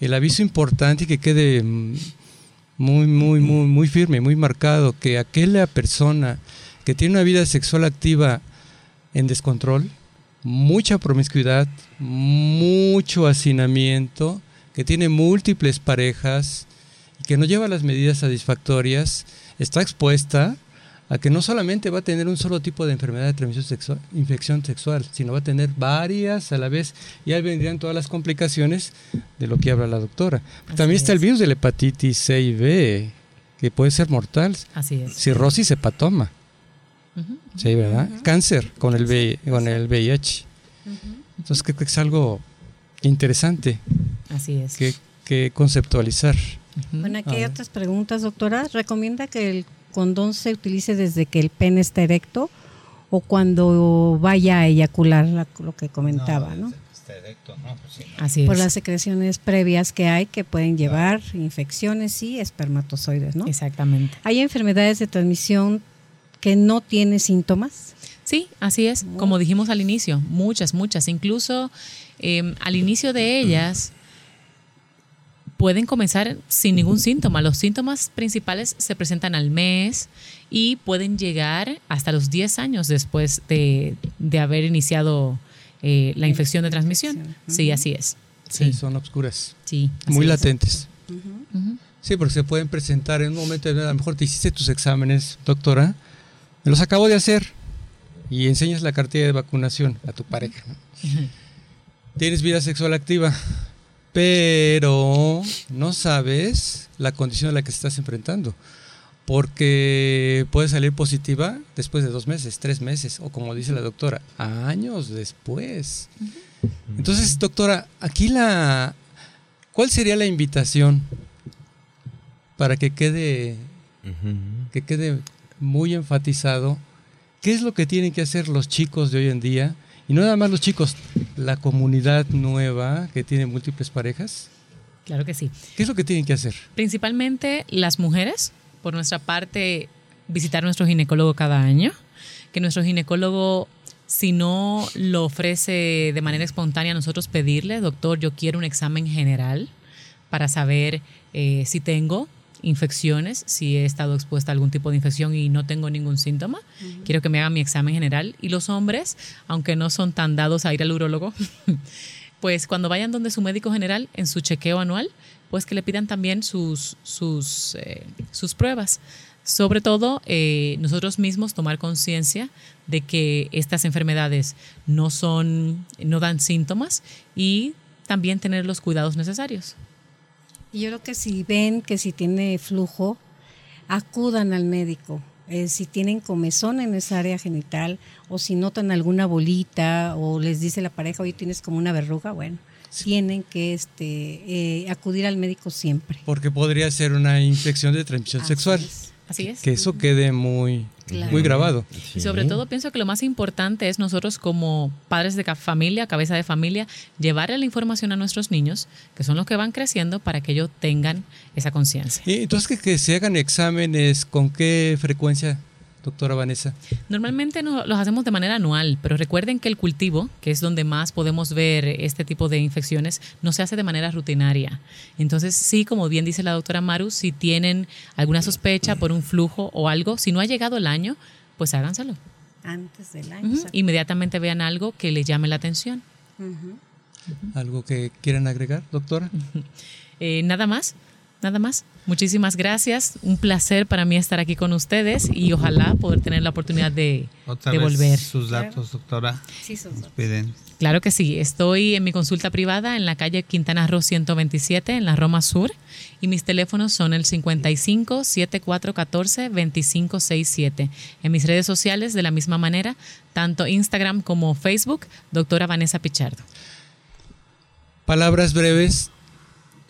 el aviso importante y que quede muy, muy, muy, muy firme, muy marcado, que aquella persona que tiene una vida sexual activa en descontrol, mucha promiscuidad, mucho hacinamiento, que tiene múltiples parejas y que no lleva las medidas satisfactorias, está expuesta a que no solamente va a tener un solo tipo de enfermedad de transmisión sexual, infección sexual, sino va a tener varias a la vez y ahí vendrían todas las complicaciones de lo que habla la doctora. También está el virus de la hepatitis C y B, que puede ser mortal. Así es. Cirrosis hepatoma. Sí, ¿verdad? Cáncer con el, con el VIH. Entonces creo que es algo interesante. Así es. Que, que conceptualizar. Bueno, aquí hay otras preguntas, doctora. ¿Recomienda que el condón se utilice desde que el pene está erecto o cuando vaya a eyacular, lo que comentaba, ¿no? Está erecto, ¿no? Pues Así Por las secreciones previas que hay que pueden llevar infecciones y espermatozoides, ¿no? Exactamente. ¿Hay enfermedades de transmisión que no tienen síntomas? Sí, así es. Como dijimos al inicio, muchas, muchas. Incluso eh, al inicio de ellas pueden comenzar sin ningún síntoma. Los síntomas principales se presentan al mes y pueden llegar hasta los 10 años después de, de haber iniciado eh, la infección de transmisión. Sí, así es. Sí, son obscuras. Sí. Muy es. latentes. Sí, porque se pueden presentar en un momento, a lo mejor te hiciste tus exámenes, doctora, me los acabo de hacer y enseñas la cartilla de vacunación a tu pareja. Tienes vida sexual activa, pero no sabes la condición a la que estás enfrentando, porque puede salir positiva después de dos meses, tres meses, o como dice la doctora, años después. Entonces, doctora, aquí la... ¿Cuál sería la invitación para que quede, que quede muy enfatizado qué es lo que tienen que hacer los chicos de hoy en día? Y no nada más los chicos, la comunidad nueva que tiene múltiples parejas. Claro que sí. ¿Qué es lo que tienen que hacer? Principalmente las mujeres, por nuestra parte, visitar a nuestro ginecólogo cada año, que nuestro ginecólogo, si no lo ofrece de manera espontánea, nosotros pedirle, doctor, yo quiero un examen general para saber eh, si tengo infecciones, si he estado expuesta a algún tipo de infección y no tengo ningún síntoma. Quiero que me hagan mi examen general. Y los hombres, aunque no son tan dados a ir al urólogo, pues cuando vayan donde su médico general en su chequeo anual, pues que le pidan también sus, sus, eh, sus pruebas. Sobre todo, eh, nosotros mismos tomar conciencia de que estas enfermedades no son, no dan síntomas y también tener los cuidados necesarios. Y yo creo que si ven que si tiene flujo, acudan al médico. Eh, si tienen comezón en esa área genital o si notan alguna bolita o les dice la pareja, oye, tienes como una verruga, bueno, tienen que este, eh, acudir al médico siempre. Porque podría ser una infección de transmisión Así sexual. es. Así es. Que eso quede muy, Claro. muy grabado. Y sobre todo pienso que lo más importante es nosotros como padres de familia, cabeza de familia, llevarle la información a nuestros niños, que son los que van creciendo, para que ellos tengan esa conciencia. Y entonces que, que se hagan exámenes, ¿con qué frecuencia, doctora Vanessa? Normalmente no- los hacemos de manera anual, pero recuerden que el cultivo, que es donde más podemos ver este tipo de infecciones, no se hace de manera rutinaria. Entonces, sí, como bien dice la doctora Maru, si tienen alguna sospecha por un flujo o algo, si no ha llegado el año, pues háganselo. Antes del año. Inmediatamente vean algo que les llame la atención. ¿Algo que quieran agregar, doctora? Eh, nada más, nada más. Muchísimas gracias. Un placer para mí estar aquí con ustedes y ojalá poder tener la oportunidad de, Otra de vez volver. sus datos, doctora. Sí, son dos. Piden. Claro que sí. Estoy en mi consulta privada en la calle Quintana Roo 127 en la Roma Sur y mis teléfonos son el 55 7414 2567. En mis redes sociales de la misma manera, tanto Instagram como Facebook, doctora Vanessa Pichardo. Palabras breves.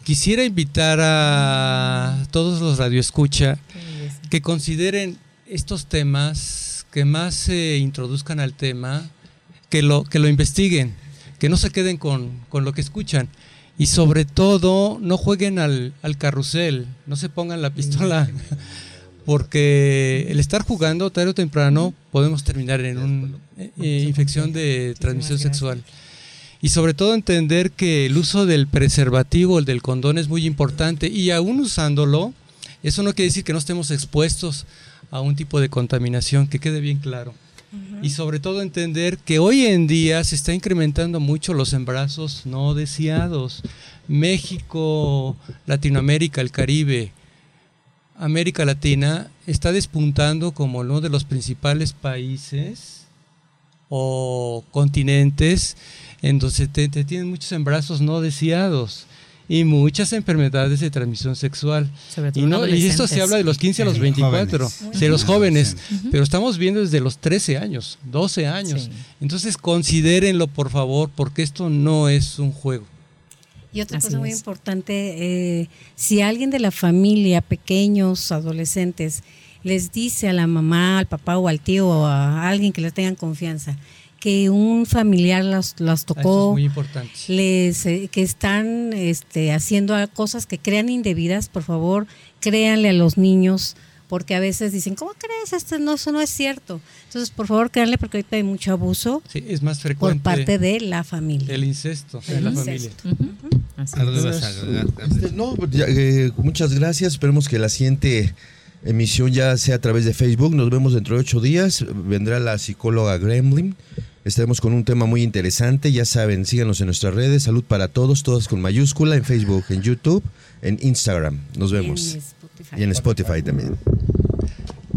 Quisiera invitar a todos los radioescucha que consideren estos temas, que más se introduzcan al tema, que lo, que lo investiguen, que no se queden con, con lo que escuchan. Y sobre todo, no jueguen al, al carrusel, no se pongan la pistola, porque el estar jugando tarde o temprano podemos terminar en una infección de transmisión sexual. Y sobre todo entender que el uso del preservativo, el del condón es muy importante y aún usándolo, eso no quiere decir que no estemos expuestos a un tipo de contaminación, que quede bien claro. Y sobre todo entender que hoy en día se está incrementando mucho los embarazos no deseados. México, Latinoamérica, el Caribe, América Latina está despuntando como uno de los principales países o continentes en donde te, te tienen muchos embarazos no deseados y muchas enfermedades de transmisión sexual. Sobre todo Y, en no, y esto se habla de los 15 a los Sí, 24, jóvenes. de los jóvenes, pero estamos viendo desde los 13 años, 12 años. Sí. Entonces considérenlo por favor, porque esto no es un juego. Y otra Así cosa muy es. importante, eh, si alguien de la familia, pequeños, adolescentes, les dice a la mamá, al papá o al tío o a alguien que les tengan confianza que un familiar las, las Esto tocó, es muy importante. les eh, que están este, haciendo cosas que crean indebidas, por favor, créanle a los niños, porque a veces dicen, ¿cómo crees? Esto no, eso no es cierto. Entonces, por favor, créanle porque ahorita hay mucho abuso Sí, es más por frecuente parte de la familia. el incesto El la familia. Así es. no, ya, eh, muchas gracias. Esperemos que la siguiente emisión ya sea a través de Facebook. Nos vemos dentro de ocho días. Vendrá la psicóloga Gremlin. Estaremos con un tema muy interesante. Ya saben, síganos en nuestras redes. Salud para todos, todas con mayúscula, en Facebook, en YouTube, en Instagram. Nos vemos. En Spotify. Y en Spotify también.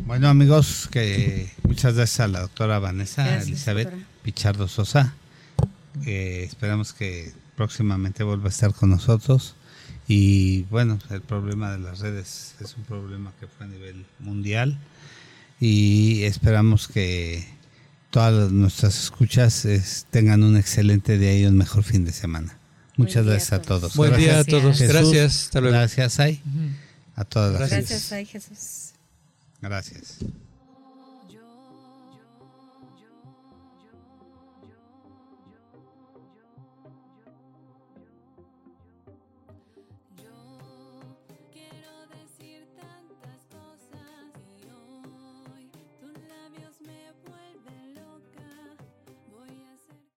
Bueno amigos, que muchas gracias a la doctora Vanessa Gracias, Elizabeth doctora. Pichardo Sosa. que esperamos que próximamente vuelva a estar con nosotros. Y bueno, el problema de las redes es un problema que fue a nivel mundial y esperamos que todas nuestras escuchas es- tengan un excelente día y un mejor fin de semana. Muchas gracias a todos. Buen día a Gracias. todos. Jesús. Gracias. Hasta luego. Gracias, Ay. A todas las Gracias. Gracias, ay Jesús. Gracias.